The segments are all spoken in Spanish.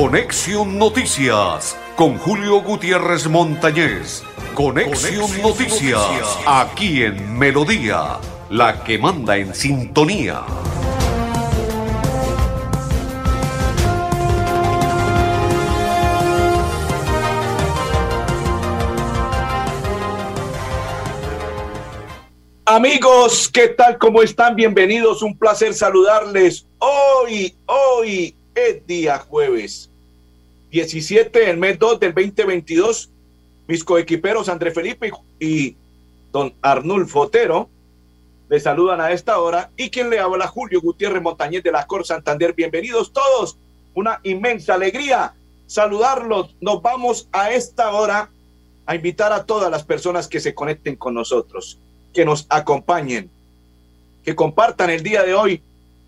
Conexión Noticias con Julio Gutiérrez Montañez. Conexión, Noticias, aquí en Melodía, la que manda en sintonía. Amigos, ¿qué tal? ¿Cómo están? Bienvenidos. Un placer saludarles. Hoy, hoy es día jueves 17 del mes 2 del 2022. Mis coequiperos André Felipe y don Arnulfo Otero les saludan a esta hora. Y quien le habla, Julio Gutiérrez Montañez de la Cor Santander. Bienvenidos todos. Una inmensa alegría saludarlos. Nos vamos a esta hora a invitar a todas las personas que se conecten con nosotros que nos acompañen, que compartan el día de hoy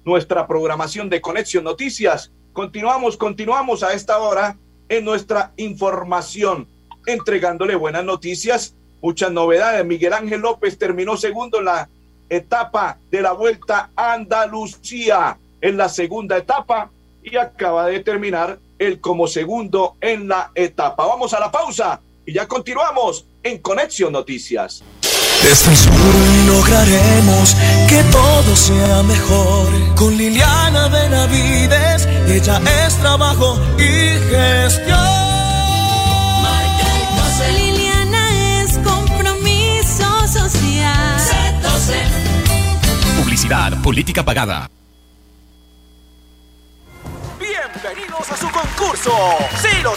nuestra programación de Conexión Noticias. Continuamos, continuamos a esta hora en nuestra información, entregándole buenas noticias, muchas novedades. Miguel Ángel López terminó segundo en la etapa de la Vuelta a Andalucía, en la segunda etapa, y acaba de terminar él como segundo en la etapa. Vamos a la pausa y ya continuamos en Conexión Noticias. Y lograremos que todo sea mejor. Con Liliana ella es trabajo y gestión. Marca el Liliana es compromiso social. Publicidad, política pagada. Bienvenidos a su concurso. Si lo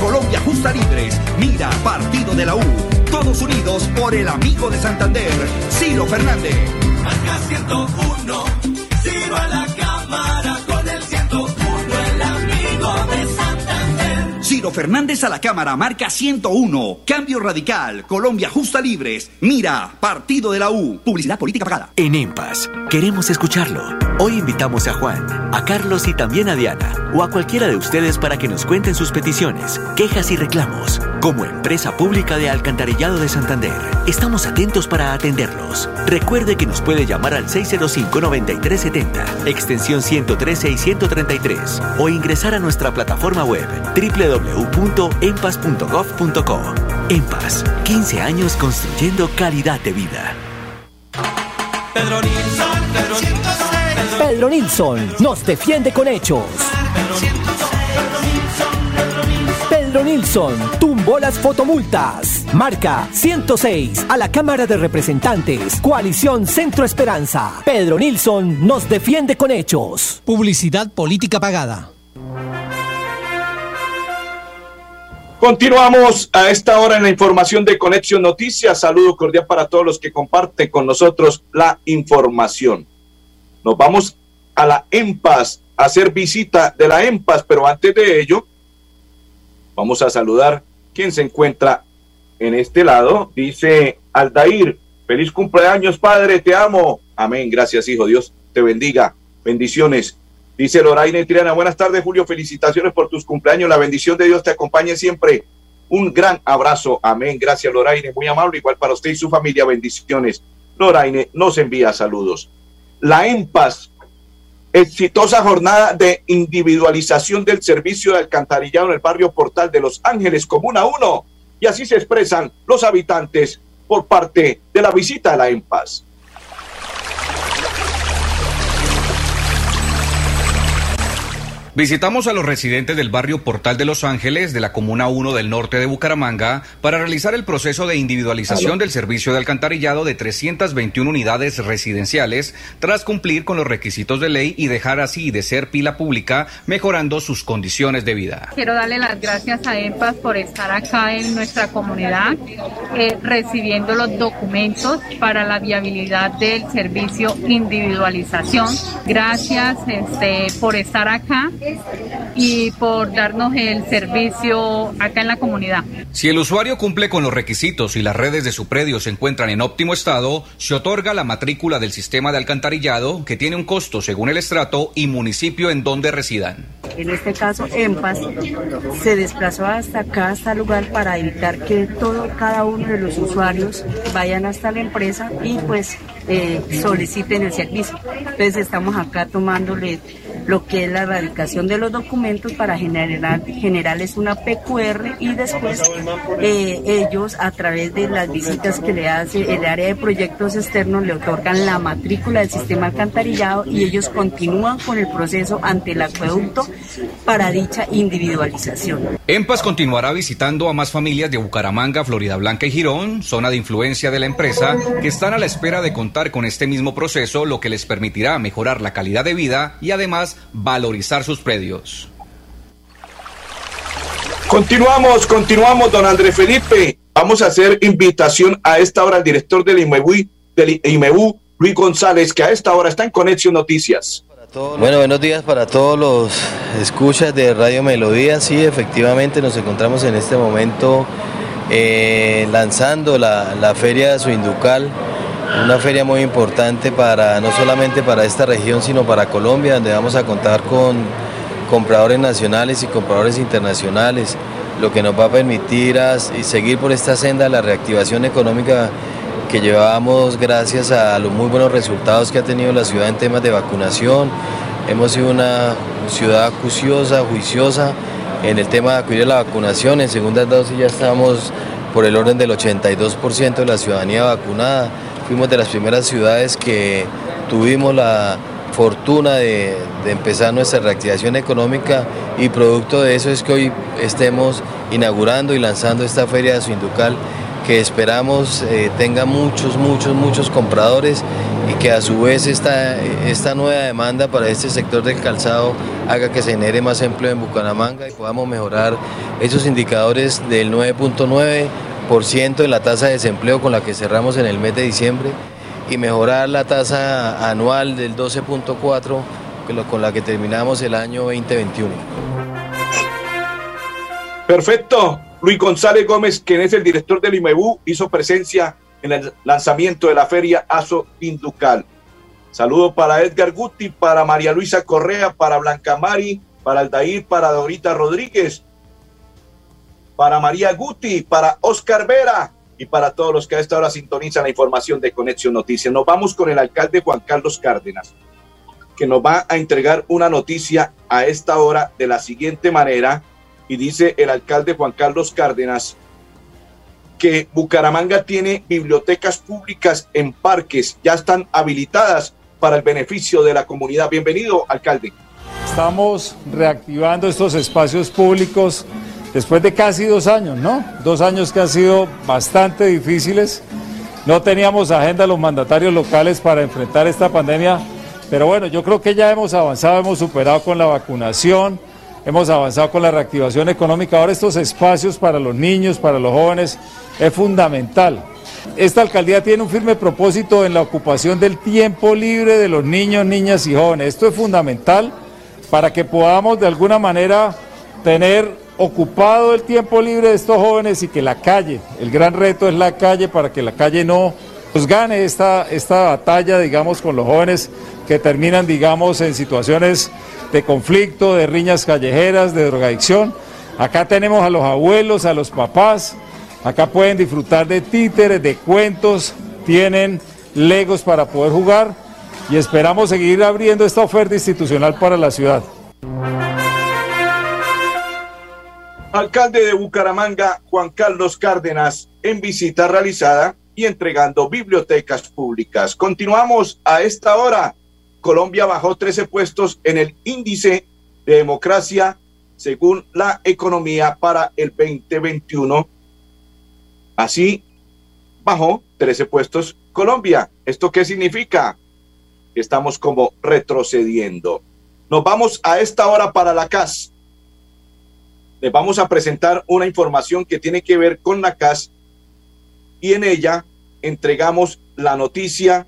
Colombia Justa Libres, Mira, Partido de la U. Todos unidos por el amigo de Santander, Ciro Fernández. Marca 101, tiro a la Fernández a la Cámara, marca 101. Cambio Radical, Colombia Justa Libres, Mira, Partido de la U. Publicidad política pagada. En EMPAS, queremos escucharlo. Hoy invitamos a Juan, a Carlos y también a Diana, o a cualquiera de ustedes para que nos cuenten sus peticiones, quejas y reclamos. Como empresa pública de Alcantarillado de Santander, estamos atentos para atenderlos. Recuerde que nos puede llamar al 605-9370, extensión 113 y 133, o ingresar a nuestra plataforma web www.empas.gov.co. EMPAS, 15 años construyendo calidad de vida. Pedro Nilsson, Pedro Nilsson. Pedro Nilsson nos defiende con hechos. Pedro Nilsson tumbó las fotomultas. Marca 106 a la Cámara de Representantes. Coalición Centro Esperanza. Pedro Nilsson nos defiende con hechos. Publicidad política pagada. Continuamos a esta hora en la información de Conexión Noticias. Saludo cordial para todos los que comparten con nosotros la información. Nos vamos a la EMPAS a hacer visita de la EMPAS, pero antes de ello, vamos a saludar quien se encuentra en este lado. Dice Aldair, feliz cumpleaños, padre, te amo. Amén, gracias, hijo. Dios te bendiga. Bendiciones. Dice Loraine Triana, buenas tardes, Julio. Felicitaciones por tus cumpleaños. La bendición de Dios te acompañe siempre. Un gran abrazo. Amén. Gracias, Loraine. Muy amable. Igual para usted y su familia. Bendiciones. Loraine nos envía saludos. La EMPAS, exitosa jornada de individualización del servicio de alcantarillado en el barrio Portal de Los Ángeles, Comuna 1. Y así se expresan los habitantes por parte de la visita a la EMPAS. Visitamos a los residentes del barrio Portal de Los Ángeles, de la Comuna 1 del norte de Bucaramanga, para realizar el proceso de individualización del servicio de alcantarillado de 321 unidades residenciales, tras cumplir con los requisitos de ley y dejar así de ser pila pública, mejorando sus condiciones de vida. Quiero darle las gracias a EMPAS por estar acá en nuestra comunidad, eh, recibiendo los documentos para la viabilidad del servicio individualización. Gracias este, por estar acá y por darnos el servicio acá en la comunidad. Si el usuario cumple con los requisitos y las redes de su predio se encuentran en óptimo estado, se otorga la matrícula del sistema de alcantarillado que tiene un costo según el estrato y municipio en donde residan. En este caso, EMPAS se desplazó hasta acá, hasta el lugar, para evitar que todo, cada uno de los usuarios vayan hasta la empresa y pues eh, soliciten el servicio. Entonces estamos acá tomándole lo que es la erradicación de los documentos para generar, generarles una PQR y después eh, ellos a través de las visitas que le hace el área de proyectos externos le otorgan la matrícula del sistema alcantarillado y ellos continúan con el proceso ante el acueducto para dicha individualización. EMPAS continuará visitando a más familias de Bucaramanga, Florida Blanca y Girón, zona de influencia de la empresa, que están a la espera de contar con este mismo proceso, lo que les permitirá mejorar la calidad de vida y además valorizar sus predios. Continuamos, continuamos, don Andrés Felipe. Vamos a hacer invitación a esta hora al director del IMEBU, del IMEBU Luis González, que a esta hora está en Conexión Noticias. Bueno, buenos días para todos los escuchas de Radio Melodía. Sí, efectivamente nos encontramos en este momento eh, lanzando la, la feria Suinducal una feria muy importante para no solamente para esta región, sino para Colombia, donde vamos a contar con compradores nacionales y compradores internacionales, lo que nos va a permitir seguir por esta senda la reactivación económica que llevamos gracias a los muy buenos resultados que ha tenido la ciudad en temas de vacunación. Hemos sido una ciudad acuciosa, juiciosa en el tema de acudir a la vacunación. En segunda dosis ya estamos por el orden del 82% de la ciudadanía vacunada. Fuimos de las primeras ciudades que tuvimos la fortuna de, empezar nuestra reactivación económica y producto de eso es que hoy estemos inaugurando y lanzando esta feria de Suinducal que esperamos eh, tenga muchos, muchos, muchos compradores y que a su vez esta, esta nueva demanda para este sector del calzado haga que se genere más empleo en Bucaramanga y podamos mejorar esos indicadores del 9.9 en la tasa de desempleo con la que cerramos en el mes de diciembre y mejorar la tasa anual del 12.4 con la que terminamos el año 2021. Perfecto. Luis González Gómez, quien es el director del IMEBU, hizo presencia en el lanzamiento de la feria ASO Inducal. Saludo para Edgar Guti, para María Luisa Correa, para Blanca Mari, para Aldair, para Dorita Rodríguez, para María Guti, para Oscar Vera y para todos los que a esta hora sintonizan la información de Conexión Noticias. Nos vamos con el alcalde Juan Carlos Cárdenas, que nos va a entregar una noticia a esta hora de la siguiente manera. Y dice el alcalde Juan Carlos Cárdenas que Bucaramanga tiene bibliotecas públicas en parques, ya están habilitadas para el beneficio de la comunidad. Bienvenido, alcalde. Estamos reactivando estos espacios públicos después de casi dos años, ¿no? Dos años que han sido bastante difíciles. No teníamos agenda los mandatarios locales para enfrentar esta pandemia, pero bueno, yo creo que ya hemos avanzado, hemos superado con la vacunación, hemos avanzado con la reactivación económica. Ahora estos espacios para los niños, para los jóvenes, es fundamental. Esta alcaldía tiene un firme propósito en la ocupación del tiempo libre de los niños, niñas y jóvenes. Esto es fundamental para que podamos de alguna manera tener ocupado el tiempo libre de estos jóvenes y que la calle, el gran reto es la calle para que la calle no nos gane esta, esta batalla, digamos, con los jóvenes que terminan, digamos, en situaciones de conflicto, de riñas callejeras, de drogadicción. Acá tenemos a los abuelos, a los papás, acá pueden disfrutar de títeres, de cuentos, tienen legos para poder jugar y esperamos seguir abriendo esta oferta institucional para la ciudad. Alcalde de Bucaramanga, Juan Carlos Cárdenas, en visita realizada y entregando bibliotecas públicas. Continuamos a esta hora. Colombia bajó 13 puestos en el índice de democracia según la economía para el 2021. Así bajó 13 puestos Colombia. ¿Esto qué significa? Estamos como retrocediendo. Nos vamos a esta hora para la CAS. Les vamos a presentar una información que tiene que ver con la CAS y en ella entregamos la noticia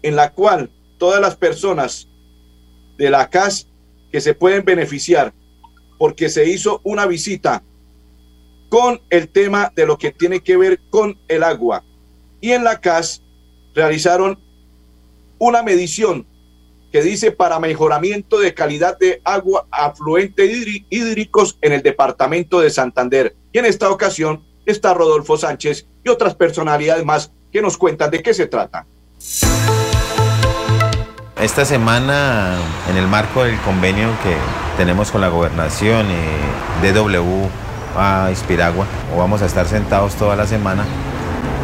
en la cual todas las personas de la CAS que se pueden beneficiar porque se hizo una visita con el tema de lo que tiene que ver con el agua. Y en la CAS realizaron una medición que dice para mejoramiento de calidad de agua afluente hídricos en el departamento de Santander. Y en esta ocasión está Rodolfo Sánchez y otras personalidades más que nos cuentan de qué se trata. Esta semana, en el marco del convenio que tenemos con la gobernación y DW a Inspiragua, vamos a estar sentados toda la semana,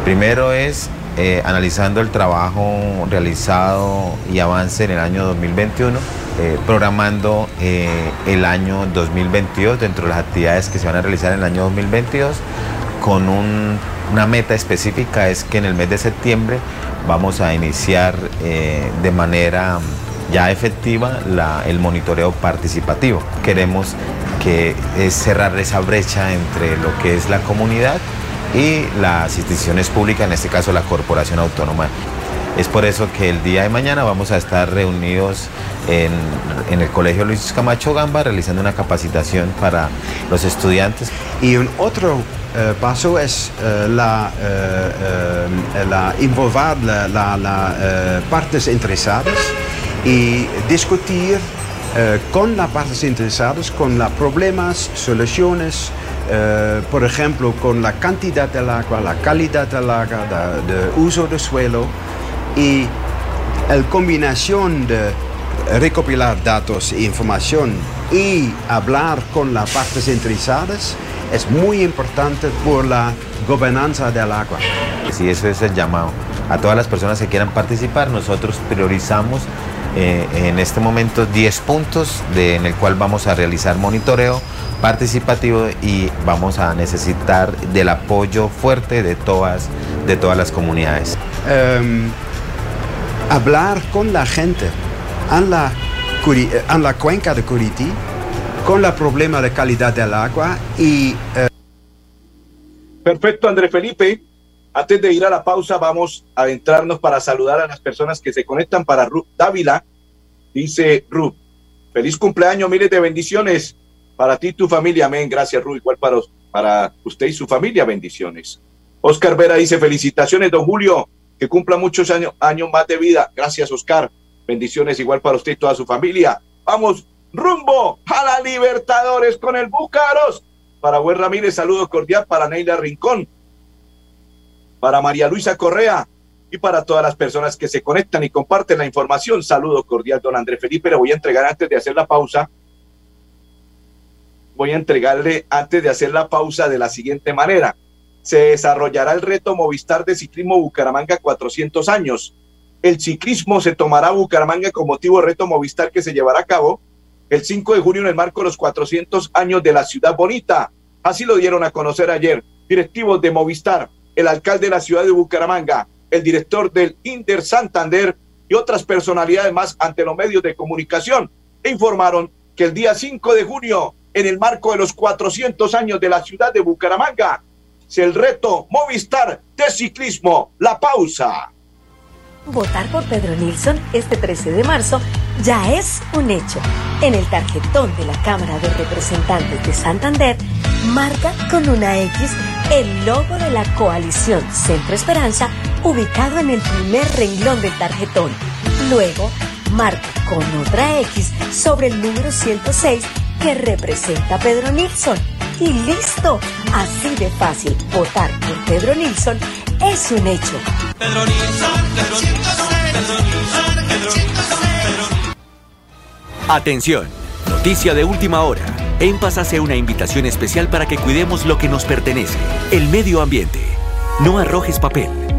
primero es eh, analizando el trabajo realizado y avance en el año 2021, eh, programando eh, el año 2022 dentro de las actividades que se van a realizar en el año 2022 con una meta específica es que en el mes de septiembre vamos a iniciar de manera ya efectiva el monitoreo participativo. Queremos que cerrar esa brecha entre lo que es la comunidad y las instituciones públicas, en este caso la Corporación Autónoma. Es por eso que el día de mañana vamos a estar reunidos en, en, el Colegio Luis Camacho Gamba realizando una capacitación para los estudiantes. Y un otro eh, paso es eh, la, eh, la involver las la, la, partes interesadas y discutir con las partes interesadas, con los problemas, soluciones, por ejemplo, con la cantidad del agua, la calidad del agua, el uso del suelo y la combinación de recopilar datos e información y hablar con las partes interesadas es muy importante por la gobernanza del agua. Si eso es el llamado a todas las personas que quieran participar, nosotros priorizamos eh, en este momento 10 puntos de, en el cual vamos a realizar monitoreo participativo y vamos a necesitar del apoyo fuerte de todas, de todas las comunidades. Um, hablar con la gente en la, en la cuenca de Curití con el problema de calidad del agua y... Eh... Perfecto, André Felipe. Antes de ir a la pausa, vamos a adentrarnos para saludar a las personas que se conectan para Ruth Dávila. Dice Ruth, feliz cumpleaños, miles de bendiciones para ti y tu familia. Amén. Gracias, Ruth. Igual para, usted y su familia, bendiciones. Oscar Vera dice, felicitaciones, don Julio, que cumpla muchos años, más de vida. Gracias, Oscar. Bendiciones igual para usted y toda su familia. Vamos rumbo a la Libertadores con el Búcaros. Para Buen Ramírez, saludo cordial para Neila Rincón, para María Luisa Correa y para todas las personas que se conectan y comparten la información. Saludo cordial, don André Felipe. Le voy a entregar antes de hacer la pausa. Voy a entregarle antes de hacer la pausa de la siguiente manera. Se desarrollará el reto Movistar de Ciclismo Bucaramanga 400 años. El ciclismo se tomará Bucaramanga con motivo reto Movistar que se llevará a cabo el 5 de junio en el marco de los 400 años de la ciudad bonita. Así lo dieron a conocer ayer directivos de Movistar, el alcalde de la ciudad de Bucaramanga, el director del Inter Santander y otras personalidades más ante los medios de comunicación. E informaron que el día 5 de junio, en el marco de los 400 años de la ciudad de Bucaramanga, es el reto Movistar de ciclismo. La pausa. Votar por Pedro Nilsson este 13 de marzo ya es un hecho. En el tarjetón de la Cámara de Representantes de Santander, marca con una X el logo de la coalición Centro Esperanza ubicado en el primer renglón del tarjetón. Luego, marca con otra X sobre el número 106 que representa a Pedro Nilsson. Y listo, así de fácil, votar por Pedro Nilsson es un hecho. Pedro Nilsson, Pedro Nilsson, Pedro Nilsson, Pedro Nilsson, Atención, noticia de última hora. En Paz hace una invitación especial para que cuidemos lo que nos pertenece, el medio ambiente. No arrojes papel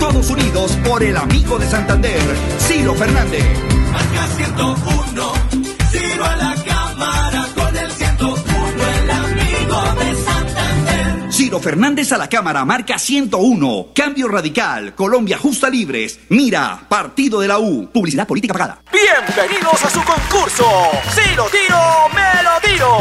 todos unidos por el amigo de Santander, Ciro Fernández. Marca 101, Ciro Fernández a la cámara, marca 101, cambio radical, Colombia justa libres, mira, partido de la U, publicidad política pagada. Bienvenidos a su concurso. Si lo tiro, me lo tiro.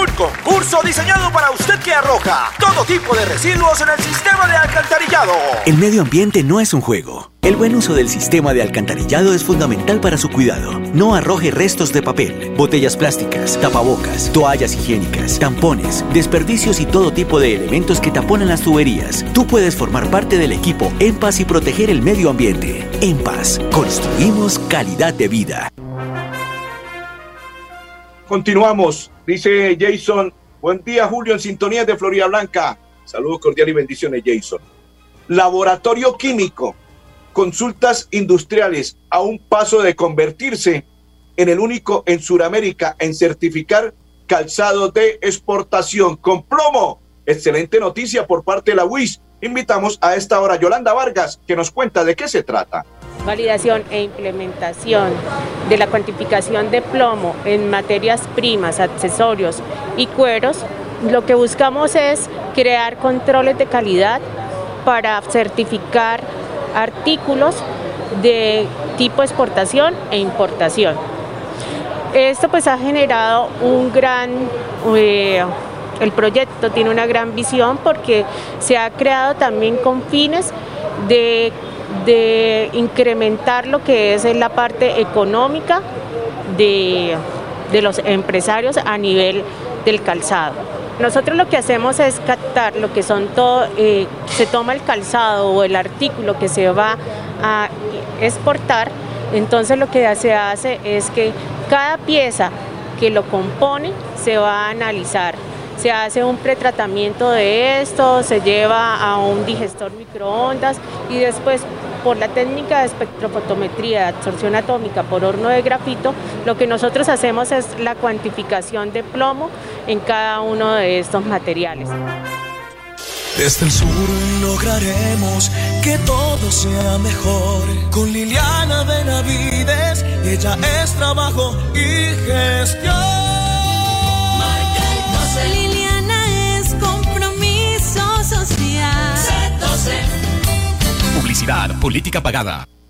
Un concurso diseñado para usted que arroja todo tipo de residuos en el sistema de alcantarillado. El medio ambiente no es un juego. El buen uso del sistema de alcantarillado es fundamental para su cuidado. No arroje restos de papel, botellas plásticas, tapabocas, toallas higiénicas, tampones, desperdicios y todo tipo de elementos que taponan las tuberías. Tú puedes formar parte del equipo En Paz y proteger el medio ambiente. En Paz, construimos calidad de vida. Continuamos, dice Jason. Buen día, Julio, en sintonía de Florida Blanca. Saludos cordiales y bendiciones, Jason. Laboratorio químico, consultas industriales a un paso de convertirse en el único en Sudamérica en certificar calzado de exportación con plomo. Excelente noticia por parte de la UIS. Invitamos a esta hora a Yolanda Vargas, que nos cuenta de qué se trata. validación e implementación de la cuantificación de plomo en materias primas, accesorios y cueros, lo que buscamos es crear controles de calidad para certificar artículos de tipo exportación e importación. Esto pues ha generado un gran, eh, el proyecto tiene una gran visión porque se ha creado también con fines de, de incrementar lo que es la parte económica de, de los empresarios a nivel del calzado. Nosotros lo que hacemos es captar lo que son todo, eh, se toma el calzado o el artículo que se va a exportar, entonces lo que se hace es que cada pieza que lo compone se va a analizar. Se hace un pretratamiento de esto, se lleva a un digestor microondas y después por la técnica de espectrofotometría de absorción atómica por horno de grafito, lo que nosotros hacemos es la cuantificación de plomo en cada uno de estos materiales. Desde el sur lograremos que todo sea mejor. Con Liliana Benavides, ella es trabajo y gestión. Política pagada.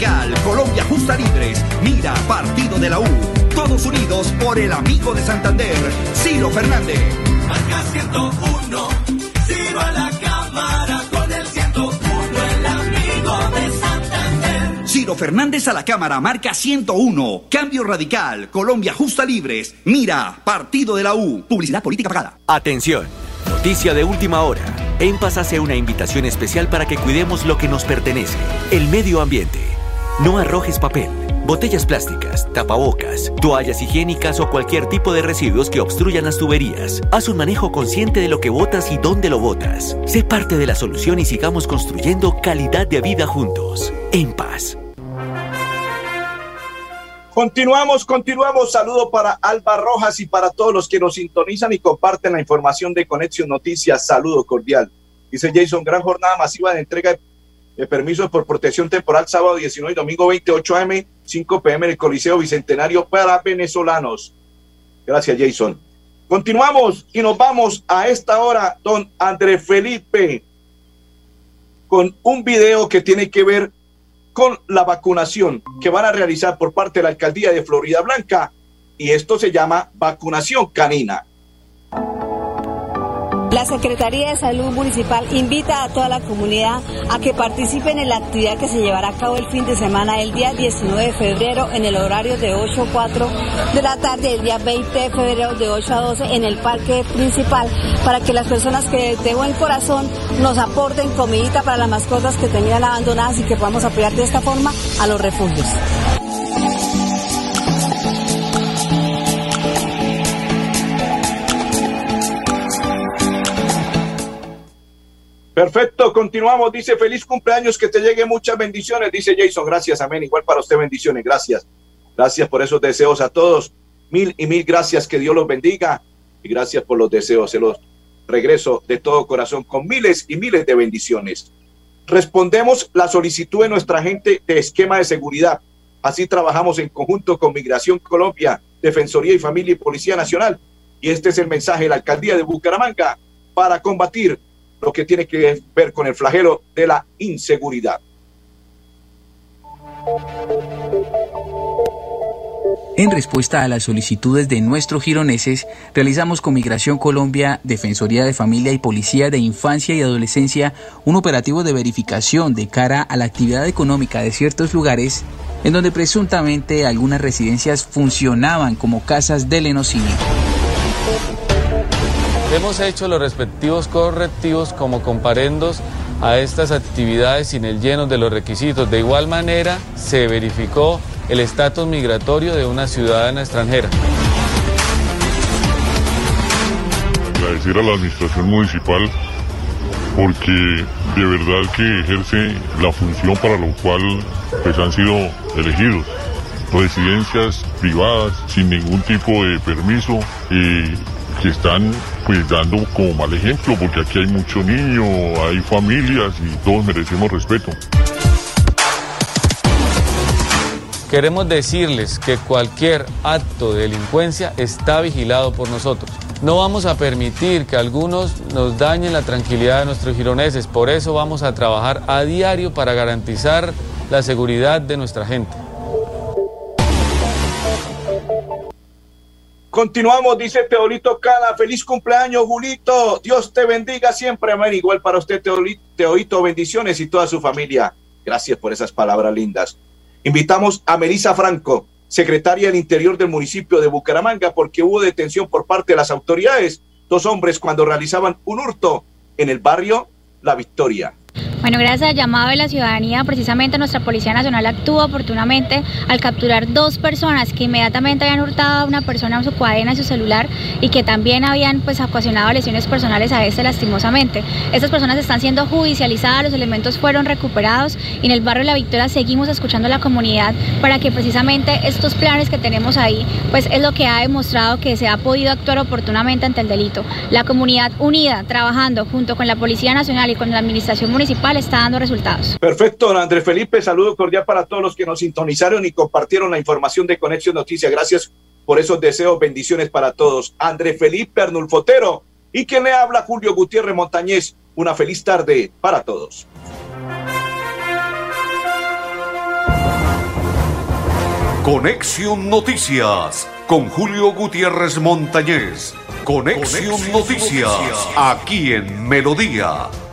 Radical, Colombia justa libres, mira, partido de la U, todos unidos por el amigo de Santander, Ciro Fernández. Marca 101, Ciro a la cámara con el 101, el amigo de Santander. Ciro Fernández a la cámara, marca 101, cambio radical, Colombia justa libres, mira, partido de la U, publicidad política pagada. Atención, noticia de última hora. En Paz hace una invitación especial para que cuidemos lo que nos pertenece, el medio ambiente. No arrojes papel, Botellas plásticas, tapabocas, toallas higiénicas o cualquier tipo de residuos que obstruyan las tuberías. Haz un manejo consciente de lo que botas y dónde lo botas. Sé parte de la solución y sigamos construyendo calidad de vida juntos. En paz. Continuamos, continuamos. Saludo para Alba Rojas y para todos los que nos sintonizan y comparten la información de Conexión Noticias. Saludo cordial. Dice Jason, gran jornada masiva de entrega de permisos por protección temporal sábado 19 y domingo 28 am, 5 pm en el Coliseo Bicentenario para venezolanos. Gracias, Jason. Continuamos y nos vamos a esta hora, don André Felipe, con un video que tiene que ver con la vacunación que van a realizar por parte de la alcaldía de Florida Blanca y esto se llama vacunación canina. La Secretaría de Salud Municipal invita a toda la comunidad a que participen en la actividad que se llevará a cabo el fin de semana el día 19 de febrero en el horario de 8 a 4 de la tarde, el día 20 de febrero de 8 a 12 en el parque principal para que las personas que de buen corazón nos aporten comidita para las mascotas que tenían abandonadas y que podamos apoyar de esta forma a los refugios. Perfecto, continuamos. Dice, feliz cumpleaños, que te llegue muchas bendiciones. Dice Jason, gracias, amén. Igual para usted bendiciones, gracias. Gracias por esos deseos a todos. Mil y mil gracias, que Dios los bendiga. Y gracias por los deseos. Se los regreso de todo corazón con miles y miles de bendiciones. Respondemos la solicitud de nuestra gente de esquema de seguridad. Así trabajamos en conjunto con Migración Colombia, Defensoría y Familia y Policía Nacional. Y este es el mensaje de la Alcaldía de Bucaramanga para combatir lo que tiene que ver con el flagelo de la inseguridad. En respuesta a las solicitudes de nuestros gironeses, realizamos con Migración Colombia, Defensoría de Familia y Policía de Infancia y Adolescencia un operativo de verificación de cara a la actividad económica de ciertos lugares en donde presuntamente algunas residencias funcionaban como casas del enocine. Hemos hecho los respectivos correctivos como comparendos a estas actividades sin el lleno de los requisitos. De igual manera, se verificó el estatus migratorio de una ciudadana extranjera. Agradecer a la administración municipal porque de verdad que ejerce la función para lo cual pues, han sido elegidos. Residencias privadas sin ningún tipo de permiso y que están dando como mal ejemplo, porque aquí hay mucho niño, hay familias y todos merecemos respeto. Queremos decirles que cualquier acto de delincuencia está vigilado por nosotros. No vamos a permitir que algunos nos dañen la tranquilidad de nuestros gironeses, por eso vamos a trabajar a diario para garantizar la seguridad de nuestra gente. Continuamos, dice Teolito Cala. Feliz cumpleaños, Julito. Dios te bendiga siempre, amén. Igual para usted, Teolito, bendiciones y toda su familia. Gracias por esas palabras lindas. Invitamos a Melisa Franco, secretaria del Interior del municipio de Bucaramanga, porque hubo detención por parte de las autoridades. Dos hombres cuando realizaban un hurto en el barrio La Victoria. Bueno, gracias al llamado de la ciudadanía, precisamente nuestra Policía Nacional actuó oportunamente al capturar dos personas que inmediatamente habían hurtado a una persona en su cadena y su celular y que también habían pues ocasionado lesiones personales a este lastimosamente. Estas personas están siendo judicializadas, los elementos fueron recuperados y en el barrio La Victoria seguimos escuchando a la comunidad para que precisamente estos planes que tenemos ahí pues es lo que ha demostrado que se ha podido actuar oportunamente ante el delito. La comunidad unida, trabajando junto con la Policía Nacional y con la Administración Municipal está dando resultados. Perfecto, don Andrés Felipe, saludo cordial para todos los que nos sintonizaron y compartieron la información de Conexión Noticias. Gracias por esos deseos, bendiciones para todos. Andrés Felipe Arnulfotero y quien le habla Julio Gutiérrez Montañez. Una feliz tarde para todos. Conexión Noticias con Julio Gutiérrez Montañez. Conexión, Noticias, aquí en Melodía